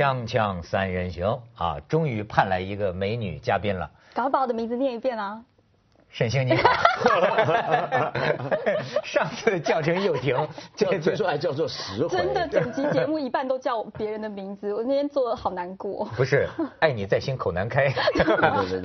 锵锵三人行啊，终于盼来一个美女嘉宾了。赶快把我的名字念一遍啊！沈星你好，上次叫成又停，这次说还叫做实惠。真的，整集节目一半都叫别人的名字，我那天做的好难过。不是，爱你在心口难开，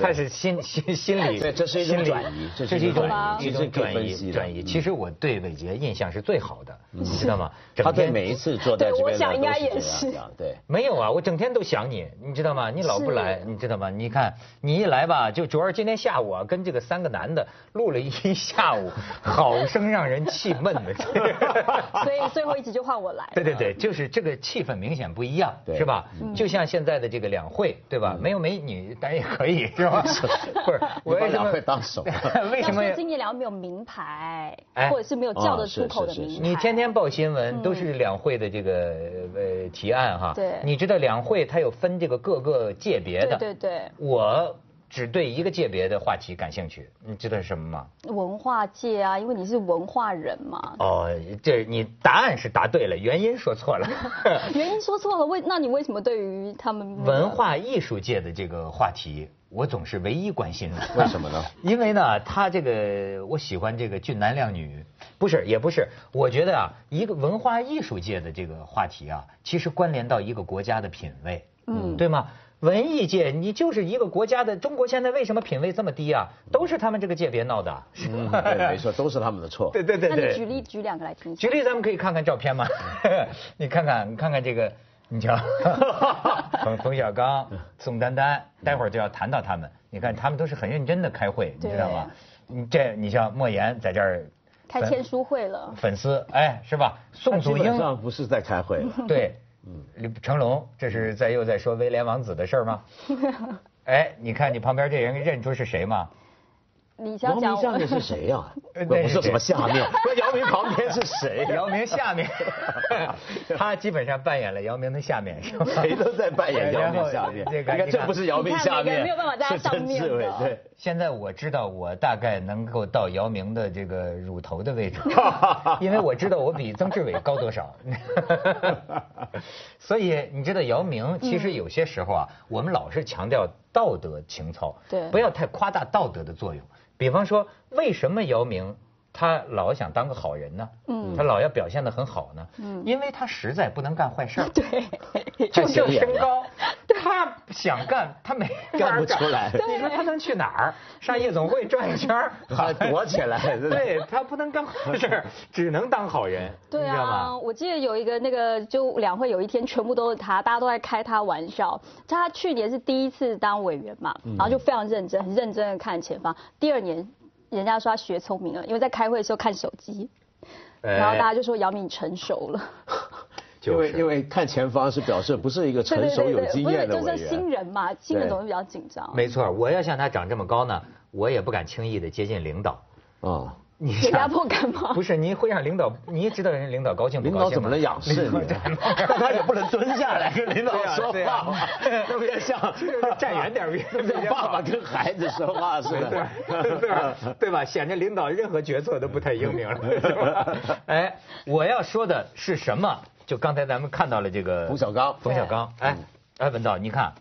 他是心心心里，对，这是一种转移，这是一种一种转移转移。其实我对伟杰印象是最好的，你知道吗？他对每一次坐在这边我想应该也是。对，没有啊，我整天都想你，你知道吗？你老不来，你知道吗？你看你一来吧，就主要是今天下午啊，跟这个三个男的录了。一下午，好生让人气闷的。所以最后一集就换我来。对对对，就是这个气氛明显不一样，是吧？就像现在的这个两会，对吧？没有美女，当然也可以，是吧？不是，我为什么会当首？为什么今年两会没有名牌，或者是没有叫得出口的名牌？你天天报新闻都是两会的这个呃提案哈。对。你知道两会它有分这个各个界别的。对对对。我。只对一个界别的话题感兴趣，你知道是什么吗？文化界啊，因为你是文化人嘛。哦，这你答案是答对了，原因说错了。原因说错了，为那你为什么对于他们文化艺术界的这个话题，我总是唯一关心的？为什么呢？因为呢，他这个我喜欢这个俊男靓女，不是也不是，我觉得啊，一个文化艺术界的这个话题啊，其实关联到一个国家的品味，嗯，对吗？文艺界，你就是一个国家的。中国现在为什么品位这么低啊？都是他们这个界别闹的。嗯，对，没错，都是他们的错。对对对对。那你举例举两个来听。举例，咱们可以看看照片吗？你看看，你看看这个，你瞧，冯冯小刚、宋丹丹，待会儿就要谈到他们。你看，他们都是很认真的开会，你知道吗？你这，你像莫言在这儿开签书会了。粉丝，哎，是吧？宋祖英不是在开会。对。嗯，成龙，这是在又在说威廉王子的事儿吗？哎，你看你旁边这人认出是谁吗？你想讲下面是谁呀？不是什么下面，说姚明旁边是谁？姚明下面，他基本上扮演了姚明的下面，是吧？谁都在扮演姚明下面。你看，这不是姚明下面，没有办法在上面对，现在我知道我大概能够到姚明的这个乳头的位置，因为我知道我比曾志伟高多少。所以你知道姚明，其实有些时候啊，我们老是强调道德情操，对，不要太夸大道德的作用。比方说，为什么姚明他老想当个好人呢？嗯，他老要表现的很好呢？嗯，因为他实在不能干坏事儿。对，就就身高，他想干，他没干不出来。你说他能去哪儿？上夜总会转一圈儿，躲起来。对他不能干坏事儿，只能当好人。对啊，我记得有一个那个，就两会有一天全部都是他，大家都在开他玩笑。他去年是第一次当委员嘛，然后就非常认真，很认真的看前方。第二年，人家说他学聪明了，因为在开会的时候看手机，然后大家就说姚明成熟了。因为因为看前方是表示不是一个成熟有经验的委员，就是新人嘛，新人总是比较紧张。没错，我要像他长这么高呢，我也不敢轻易的接近领导。啊。你压迫感吗？不是，你会让领导，你也知道人家领导高兴不高兴？领导怎么能仰视你？他也不能蹲下来跟领导说话，特别像站远点儿，爸爸跟孩子说话似的，对吧？显得领导任何决策都不太英明了。哎，我要说的是什么？就刚才咱们看到了这个冯小刚，冯小刚，哎，哎，文道，你看。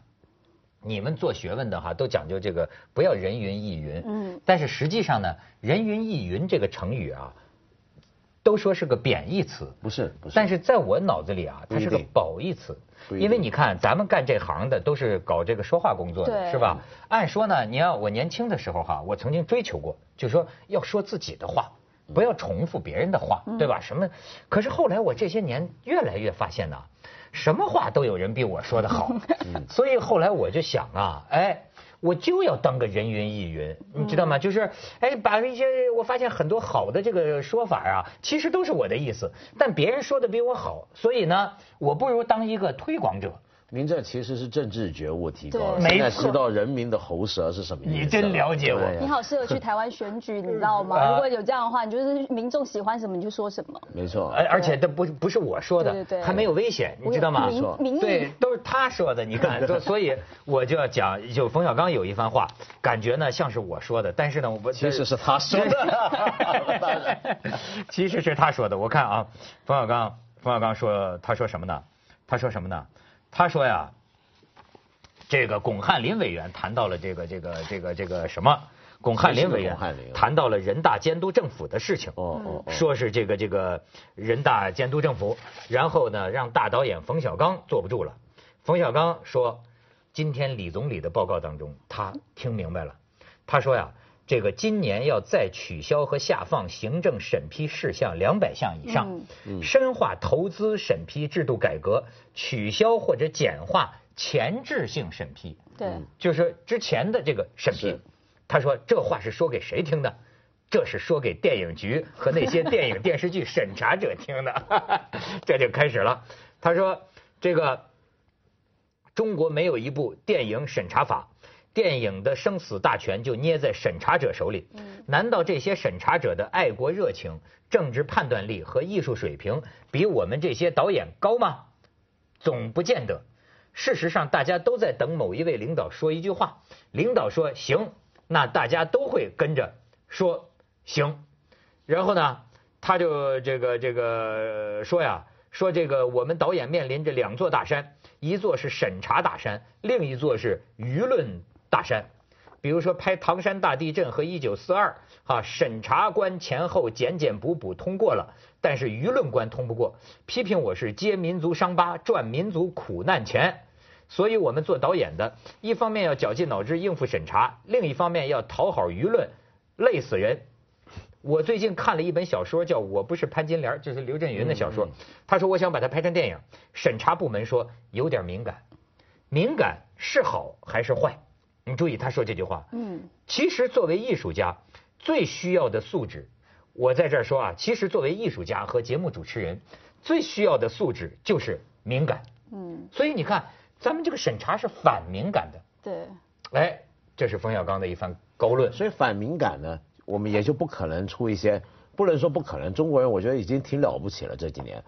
你们做学问的哈，都讲究这个不要人云亦云。嗯。但是实际上呢，人云亦云这个成语啊，都说是个贬义词。不是，不是。但是在我脑子里啊，它是个褒义词。因为你看，咱们干这行的都是搞这个说话工作的，是吧？按说呢，你要我年轻的时候哈，我曾经追求过，就说要说自己的话，不要重复别人的话，对吧？什么？可是后来我这些年越来越发现呢。什么话都有人比我说的好，所以后来我就想啊，哎，我就要当个人云亦云，你知道吗？就是，哎，把一些我发现很多好的这个说法啊，其实都是我的意思，但别人说的比我好，所以呢，我不如当一个推广者。您这其实是政治觉悟提高了，现在知道人民的喉舌是什么意思。你真了解我。你好适合去台湾选举，你知道吗？如果有这样的话，你就是民众喜欢什么你就说什么。没错，而而且这不不是我说的，还没有危险，你知道吗？对，都是他说的。你看，所以我就要讲，就冯小刚有一番话，感觉呢像是我说的，但是呢，我其实是他说的。其实是他说的。我看啊，冯小刚，冯小刚说，他说什么呢？他说什么呢？他说呀，这个巩汉林委员谈到了这个这个这个这个什么？巩汉林委员谈到了人大监督政府的事情，哦哦，说是这个这个人大监督政府，然后呢让大导演冯小刚坐不住了。冯小刚说，今天李总理的报告当中，他听明白了，他说呀。这个今年要再取消和下放行政审批事项两百项以上，深化投资审批制度改革，取消或者简化前置性审批。对，就是之前的这个审批。他说这话是说给谁听的？这是说给电影局和那些电影电视剧审查者听的。这就开始了。他说这个中国没有一部电影审查法。电影的生死大权就捏在审查者手里。难道这些审查者的爱国热情、政治判断力和艺术水平比我们这些导演高吗？总不见得。事实上，大家都在等某一位领导说一句话，领导说行，那大家都会跟着说行。然后呢，他就这个这个说呀，说这个我们导演面临着两座大山，一座是审查大山，另一座是舆论。大山，比如说拍唐山大地震和一九四二，哈，审查官前后检检补补通过了，但是舆论官通不过，批评我是揭民族伤疤赚民族苦难钱，所以我们做导演的，一方面要绞尽脑汁应付审查，另一方面要讨好舆论，累死人。我最近看了一本小说，叫我不是潘金莲，就是刘震云的小说，他说我想把它拍成电影，审查部门说有点敏感，敏感是好还是坏？你注意，他说这句话。嗯，其实作为艺术家，最需要的素质，我在这儿说啊，其实作为艺术家和节目主持人，最需要的素质就是敏感。嗯，所以你看，咱们这个审查是反敏感的。对。哎，这是冯小刚的一番高论。所以反敏感呢，我们也就不可能出一些，不能说不可能。中国人我觉得已经挺了不起了，这几年。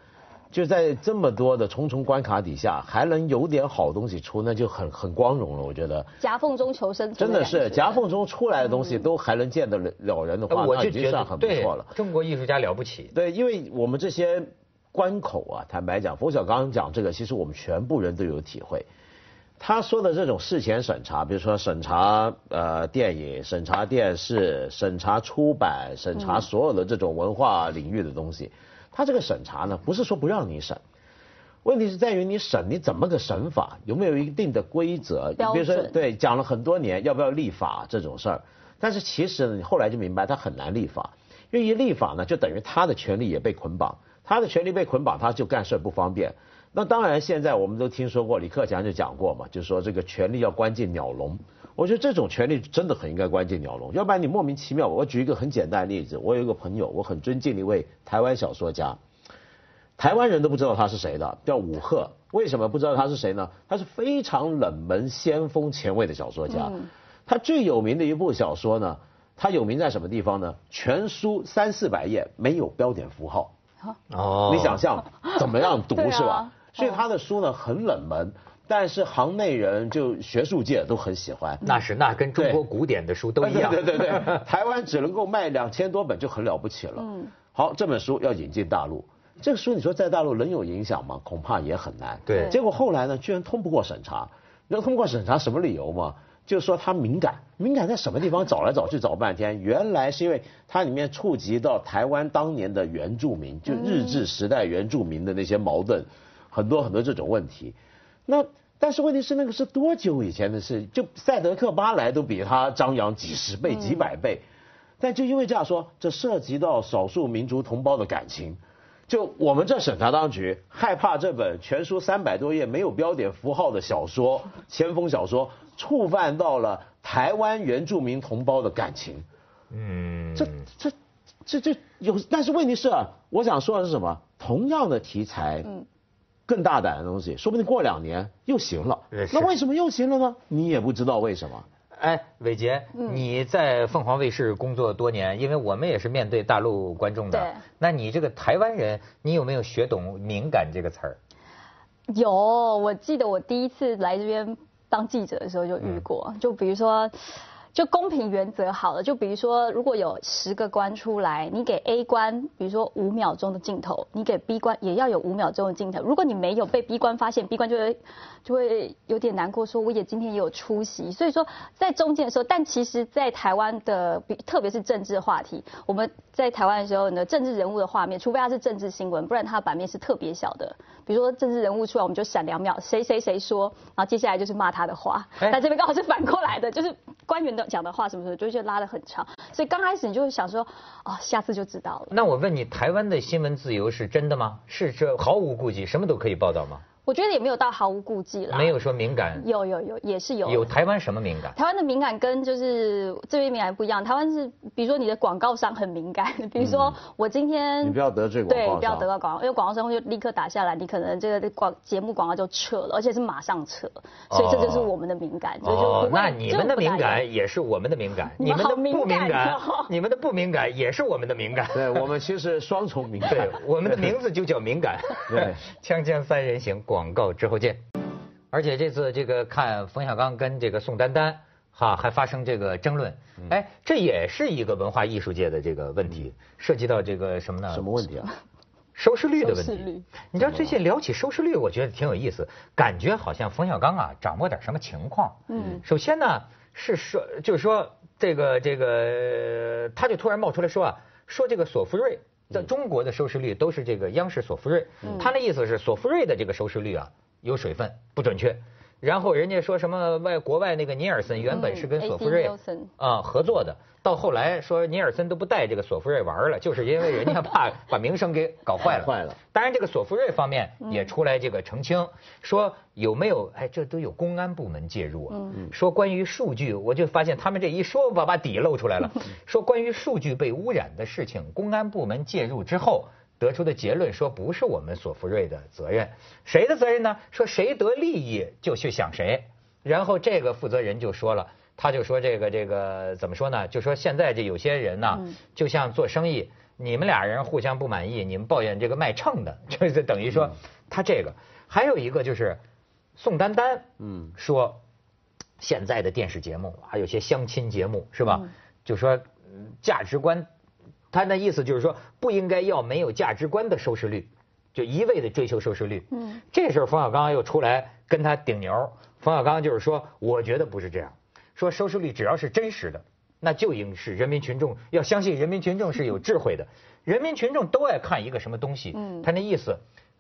就在这么多的重重关卡底下，还能有点好东西出，那就很很光荣了。我觉得夹缝中求生，真的是夹缝中出来的东西都还能见得了人的话，那已经算很不错了。中国艺术家了不起。对，因为我们这些关口啊，坦白讲，冯小刚讲这个，其实我们全部人都有体会。他说的这种事前审查，比如说审查呃电影、审查电视、审查出版、审查所有的这种文化领域的东西。他这个审查呢，不是说不让你审，问题是在于你审你怎么个审法，有没有一定的规则？比如说，对，讲了很多年要不要立法这种事儿，但是其实呢，你后来就明白他很难立法，因为一立法呢，就等于他的权利也被捆绑，他的权利被捆绑，他就干事不方便。那当然，现在我们都听说过，李克强就讲过嘛，就说这个权力要关进鸟笼。我觉得这种权利真的很应该关进鸟笼，要不然你莫名其妙。我举一个很简单的例子，我有一个朋友，我很尊敬的一位台湾小说家，台湾人都不知道他是谁的，叫武赫。为什么不知道他是谁呢？他是非常冷门、先锋、前卫的小说家。他最有名的一部小说呢，他有名在什么地方呢？全书三四百页没有标点符号。哦，你想象怎么样 读是吧？所以他的书呢很冷门。但是行内人就学术界都很喜欢，那是那跟中国古典的书都一样。对对对，台湾只能够卖两千多本就很了不起了。嗯，好，这本书要引进大陆，这个书你说在大陆能有影响吗？恐怕也很难。对，结果后来呢，居然通不过审查。你知道通过审查什么理由吗？就是说它敏感，敏感在什么地方？找来找去找半天，原来是因为它里面触及到台湾当年的原住民，就日治时代原住民的那些矛盾，很多很多这种问题。那但是问题是那个是多久以前的事？就赛德克巴莱都比他张扬几十倍、几百倍。但就因为这样说，这涉及到少数民族同胞的感情，就我们这审查当局害怕这本全书三百多页没有标点符号的小说、先锋小说触犯到了台湾原住民同胞的感情。嗯，这这这这有，但是问题是啊，我想说的是什么？同样的题材。嗯。更大胆的东西，说不定过两年又行了。那为什么又行了呢？你也不知道为什么。哎，伟杰，你在凤凰卫视工作多年，因为我们也是面对大陆观众的。那你这个台湾人，你有没有学懂“敏感”这个词儿？有，我记得我第一次来这边当记者的时候就遇过。就比如说。就公平原则好了，就比如说，如果有十个关出来，你给 A 关，比如说五秒钟的镜头，你给 B 关也要有五秒钟的镜头。如果你没有被 B 关发现，B 关就会就会有点难过，说我也今天也有出席。所以说在中间的时候，但其实，在台湾的，特别是政治话题，我们在台湾的时候呢，政治人物的画面，除非他是政治新闻，不然他的版面是特别小的。比如说政治人物出来，我们就闪两秒，谁谁谁说，然后接下来就是骂他的话。那这边刚好是反过来的，就是官员的。讲的话什么什么，就就拉得很长，所以刚开始你就会想说，哦，下次就知道了。那我问你，台湾的新闻自由是真的吗？是这毫无顾忌，什么都可以报道吗？我觉得也没有到毫无顾忌了，没有说敏感，有有有也是有。有台湾什么敏感？台湾的敏感跟就是这边敏感不一样。台湾是比如说你的广告商很敏感，比如说我今天你不要得罪广告对，不要得到广告，因为广告商会立刻打下来，你可能这个广节目广告就撤了，而且是马上撤，所以这就是我们的敏感。哦，那你们的敏感也是我们的敏感，你们的不敏感，你们的不敏感也是我们的敏感。对我们其实双重敏感，对我们的名字就叫敏感。对，锵锵三人行，广告之后见。而且这次这个看冯小刚跟这个宋丹丹哈还发生这个争论，哎，这也是一个文化艺术界的这个问题，涉及到这个什么呢？什么问题啊？收视率的问题。你知道最近聊起收视率，我觉得挺有意思，感觉好像冯小刚啊掌握点什么情况。嗯。首先呢是说，就是说这个这个，他就突然冒出来说啊，说这个索福瑞在中国的收视率都是这个央视索福瑞，他那意思是索福瑞的这个收视率啊。有水分不准确，然后人家说什么外国外那个尼尔森原本是跟索福瑞啊合作的，到后来说尼尔森都不带这个索福瑞玩了，就是因为人家怕 把名声给搞坏了。坏了。当然这个索福瑞方面也出来这个澄清，说有没有哎这都有公安部门介入啊？说关于数据，我就发现他们这一说把把底露出来了，说关于数据被污染的事情，公安部门介入之后。得出的结论说不是我们索福瑞的责任，谁的责任呢？说谁得利益就去想谁。然后这个负责人就说了，他就说这个这个怎么说呢？就说现在这有些人呢，就像做生意，你们俩人互相不满意，你们抱怨这个卖秤的，就是等于说他这个。还有一个就是宋丹丹，嗯，说现在的电视节目还有些相亲节目是吧？就说价值观。他那意思就是说，不应该要没有价值观的收视率，就一味的追求收视率。嗯，这时候冯小刚又出来跟他顶牛。冯小刚就是说，我觉得不是这样，说收视率只要是真实的，那就应是人民群众要相信人民群众是有智慧的，人民群众都爱看一个什么东西。嗯，他那意思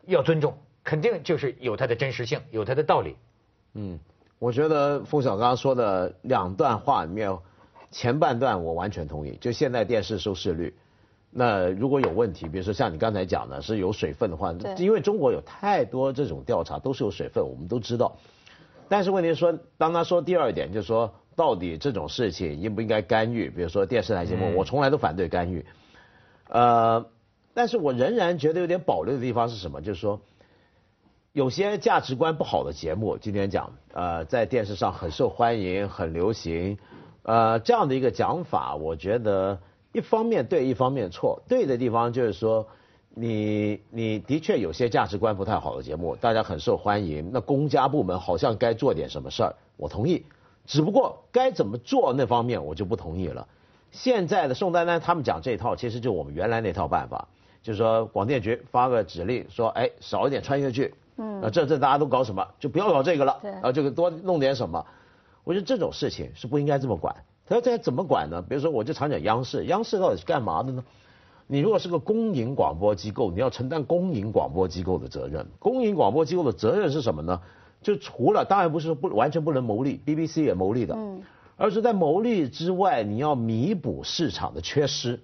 要尊重，肯定就是有它的真实性，有它的道理。嗯，我觉得冯小刚说的两段话里面，前半段我完全同意，就现在电视收视率。那如果有问题，比如说像你刚才讲的，是有水分的话，因为中国有太多这种调查都是有水分，我们都知道。但是问题是说，当他说第二点，就是说到底这种事情应不应该干预？比如说电视台节目，我从来都反对干预。呃，但是我仍然觉得有点保留的地方是什么？就是说，有些价值观不好的节目，今天讲，呃，在电视上很受欢迎、很流行，呃，这样的一个讲法，我觉得。一方面对，一方面错。对的地方就是说，你你的确有些价值观不太好的节目，大家很受欢迎。那公家部门好像该做点什么事儿，我同意。只不过该怎么做那方面我就不同意了。现在的宋丹丹他们讲这套，其实就我们原来那套办法，就是说广电局发个指令说，哎，少一点穿越剧。嗯。啊，这这大家都搞什么？就不要搞这个了。对。啊，这个多弄点什么？我觉得这种事情是不应该这么管。他这怎么管呢？比如说，我就常讲央视，央视到底是干嘛的呢？你如果是个公营广播机构，你要承担公营广播机构的责任。公营广播机构的责任是什么呢？就除了当然不是不完全不能牟利，BBC 也牟利的，嗯，而是在牟利之外，你要弥补市场的缺失。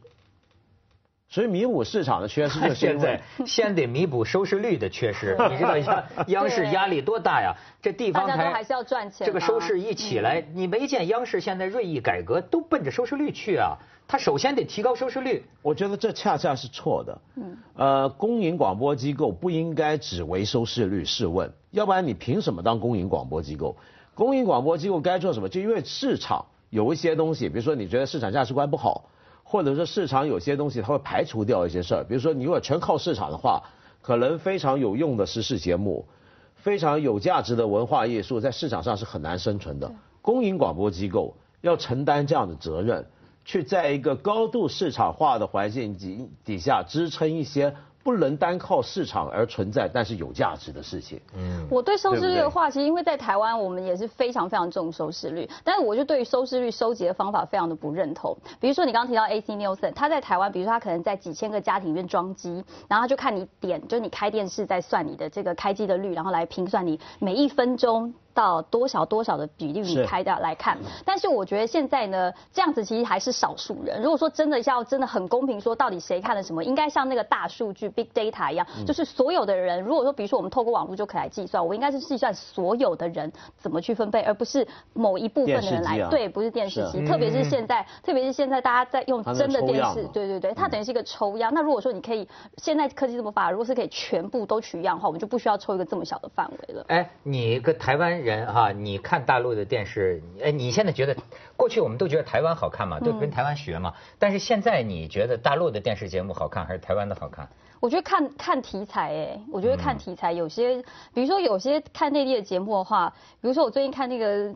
所以弥补市场的缺失，就现在先得弥补收视率的缺失。你知道一下 央视压力多大呀？这地方台还是要赚钱。这个收视一起来，你没见央视现在锐意改革，都奔着收视率去啊？他首先得提高收视率。我觉得这恰恰是错的。嗯。呃，公营广播机构不应该只为收视率。试问，要不然你凭什么当公营广播机构？公营广播机构该做什么？就因为市场有一些东西，比如说你觉得市场价值观不好。或者说市场有些东西它会排除掉一些事儿，比如说你如果全靠市场的话，可能非常有用的时事节目，非常有价值的文化艺术在市场上是很难生存的。公营广播机构要承担这样的责任，去在一个高度市场化的环境底底下支撑一些。不能单靠市场而存在，但是有价值的事情。嗯，我对收视率的话，其实因为在台湾，我们也是非常非常重收视率，但是我就对于收视率收集的方法非常的不认同。比如说你刚刚提到 AC Nielsen，他在台湾，比如说他可能在几千个家庭里面装机，然后他就看你点，就你开电视在算你的这个开机的率，然后来评算你每一分钟。到多少多少的比例你开的来看，但是我觉得现在呢，这样子其实还是少数人。如果说真的要真的很公平，说到底谁看了什么，应该像那个大数据 big data 一样，就是所有的人，如果说比如说我们透过网络就可以来计算，我应该是计算所有的人怎么去分配，而不是某一部分的人来对，不是电视机，特别是现在，特别是现在大家在用真的电视，对对对，它等于是一个抽样。那如果说你可以，现在科技这么发达，如果是可以全部都取样的话，我们就不需要抽一个这么小的范围了。哎，你个台湾人哈，你。看大陆的电视，哎，你现在觉得过去我们都觉得台湾好看嘛，都跟台湾学嘛。但是现在你觉得大陆的电视节目好看还是台湾的好看？我觉得看看题材，哎，我觉得看题材，有些比如说有些看内地的节目的话，比如说我最近看那个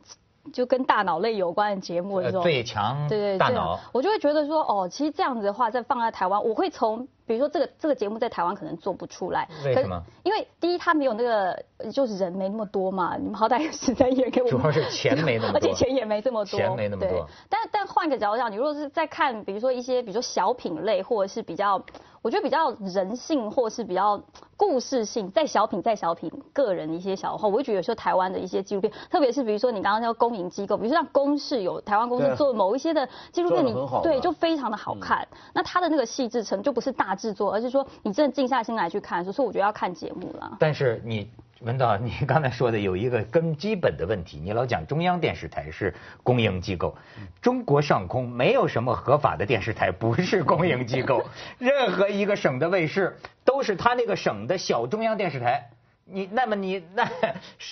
就跟大脑类有关的节目的时候，最强对对大脑，我就会觉得说，哦，其实这样子的话，再放在台湾，我会从。比如说这个这个节目在台湾可能做不出来，为什么？因为第一他没有那个，就是人没那么多嘛，你们好歹有时间演给我们。主要是钱没那么多，而且钱也没这么多。钱没那么多。但但换个角度讲，你如果是在看，比如说一些，比如说小品类，或者是比较，我觉得比较人性，或是比较故事性，在小品在小品个人的一些小话，我会觉得有时候台湾的一些纪录片，特别是比如说你刚刚说公营机构，比如说像公视有台湾公司做某一些的纪录片，你对就非常的好看。那它的那个细致程就不是大制作，而是说。你真的静下心来去看，所以我觉得要看节目了。但是你文导，你刚才说的有一个根基本的问题，你老讲中央电视台是公营机构，中国上空没有什么合法的电视台不是公营机构，任何一个省的卫视都是他那个省的小中央电视台，你那么你那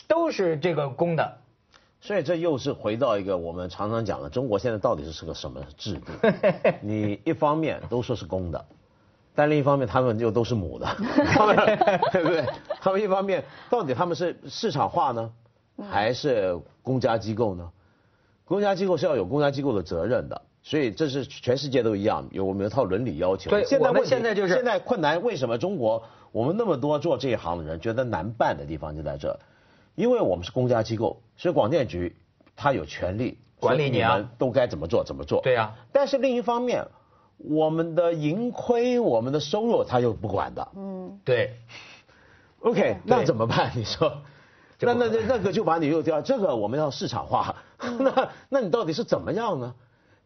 都是这个公的，所以这又是回到一个我们常常讲的，中国现在到底是是个什么制度？你一方面都说是公的。但另一方面，他们又都是母的，对不对？他们一方面到底他们是市场化呢，还是公家机构呢？公家机构是要有公家机构的责任的，所以这是全世界都一样，有我们一套伦理要求。对，现在现在就是现在困难，为什么中国我们那么多做这一行的人觉得难办的地方就在这？因为我们是公家机构，所以广电局他有权利管理你啊，都该怎么做怎么做。对呀。但是另一方面。我们的盈亏，我们的收入，他又不管的。嗯，对。OK，那怎么办？你说，那那那那个就把你又掉，这个我们要市场化。那那你到底是怎么样呢？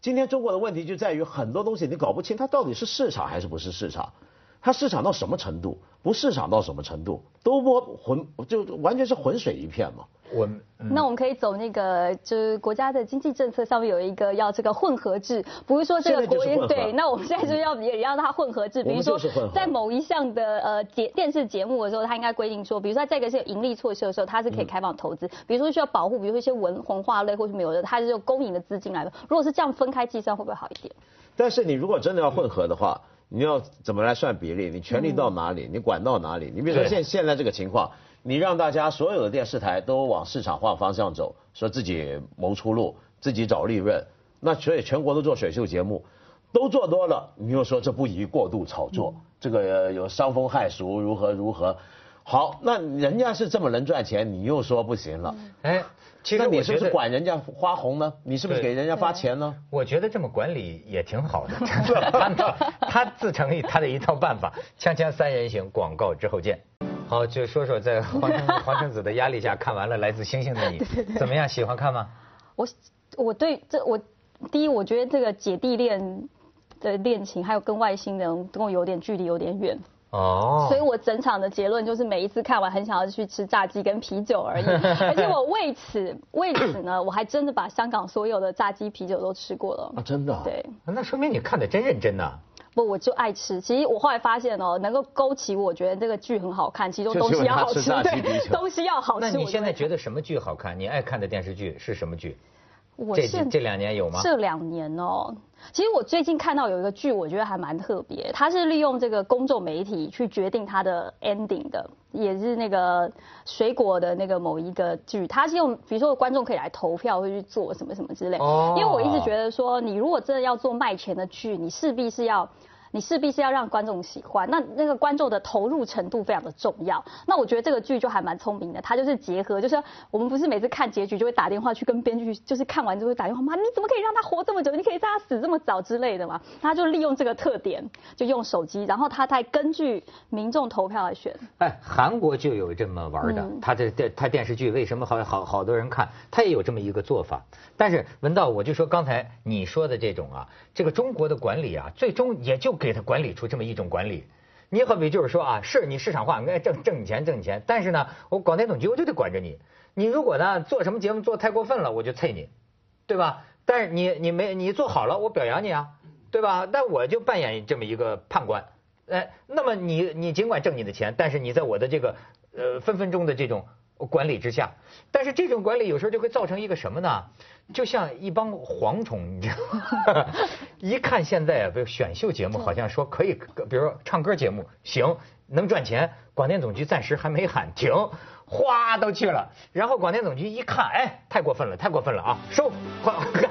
今天中国的问题就在于很多东西你搞不清，它到底是市场还是不是市场？它市场到什么程度？不市场到什么程度？都不浑，就完全是浑水一片嘛。我那我们可以走那个，就是国家的经济政策上面有一个要这个混合制，不是说这个国营对。那我们现在就要也让它混合制，比如说在某一项的呃节电视节目的时候，它应该规定说，比如说在这个是有盈利措施的时候，它是可以开放投资。比如说需要保护，比如说一些文文化类或是没有的，它是用公营的资金来的。如果是这样分开计算，会不会好一点？但是你如果真的要混合的话，你要怎么来算比例？你权力到哪里？你管到哪里？你比如说现现在这个情况。你让大家所有的电视台都往市场化方向走，说自己谋出路，自己找利润，那所以全国都做选秀节目，都做多了，你又说这不宜过度炒作，这个有伤风害俗，如何如何？好，那人家是这么能赚钱，你又说不行了？哎，其实你是不是管人家花红呢？你是不是给人家发钱呢？我觉得这么管理也挺好的，他他自成他的一套办法。锵锵三人行，广告之后见。好，就说说在黄黄成子的压力下看完了《来自星星的你》，怎么样？喜欢看吗？我我对这我第一，我觉得这个姐弟恋的恋情，还有跟外星人跟我有点距离，有点远。哦。所以我整场的结论就是，每一次看完很想要去吃炸鸡跟啤酒而已。而且我为此为此呢，我还真的把香港所有的炸鸡啤酒都吃过了。啊，真的？对。那说明你看的真认真呐。不，我就爱吃。其实我后来发现哦，能够勾起我觉得这个剧很好看，其中东西要好吃，对，东西要好吃。那你现在觉得什么剧好看？你爱看的电视剧是什么剧？我这这两年有吗？这两年哦。其实我最近看到有一个剧，我觉得还蛮特别。它是利用这个公众媒体去决定它的 ending 的，也是那个水果的那个某一个剧。它是用，比如说观众可以来投票，会去做什么什么之类。哦。因为我一直觉得说，你如果真的要做卖钱的剧，你势必是要。你势必是要让观众喜欢，那那个观众的投入程度非常的重要。那我觉得这个剧就还蛮聪明的，它就是结合，就是我们不是每次看结局就会打电话去跟编剧，就是看完之后打电话妈，你怎么可以让他活这么久？你可以让他死这么早之类的嘛？他就利用这个特点，就用手机，然后他再根据民众投票来选。哎，韩国就有这么玩的，他的电他电视剧为什么好好好多人看？他也有这么一个做法。但是文道，我就说刚才你说的这种啊，这个中国的管理啊，最终也就。给他管理出这么一种管理，你好比就是说啊，是你市场化应该挣挣你钱挣你钱，但是呢，我广电总局我就得管着你，你如果呢做什么节目做太过分了，我就啐你，对吧？但是你你没你做好了，我表扬你啊，对吧？但我就扮演这么一个判官，哎，那么你你尽管挣你的钱，但是你在我的这个呃分分钟的这种。管理之下，但是这种管理有时候就会造成一个什么呢？就像一帮蝗虫，你知道吗？一看现在啊，比如选秀节目，好像说可以，比如说唱歌节目行，能赚钱，广电总局暂时还没喊停，哗都去了。然后广电总局一看，哎，太过分了，太过分了啊，收，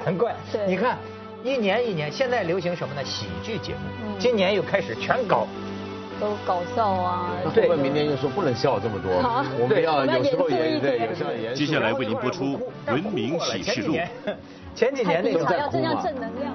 赶快。你看，一年一年，现在流行什么呢？喜剧节目，今年又开始全搞。都搞笑啊！对，明年又说不能笑这么多，我们要有时候也对，有时候也。接下来为您播出《文明启示录》。前几年那个要这样正能量。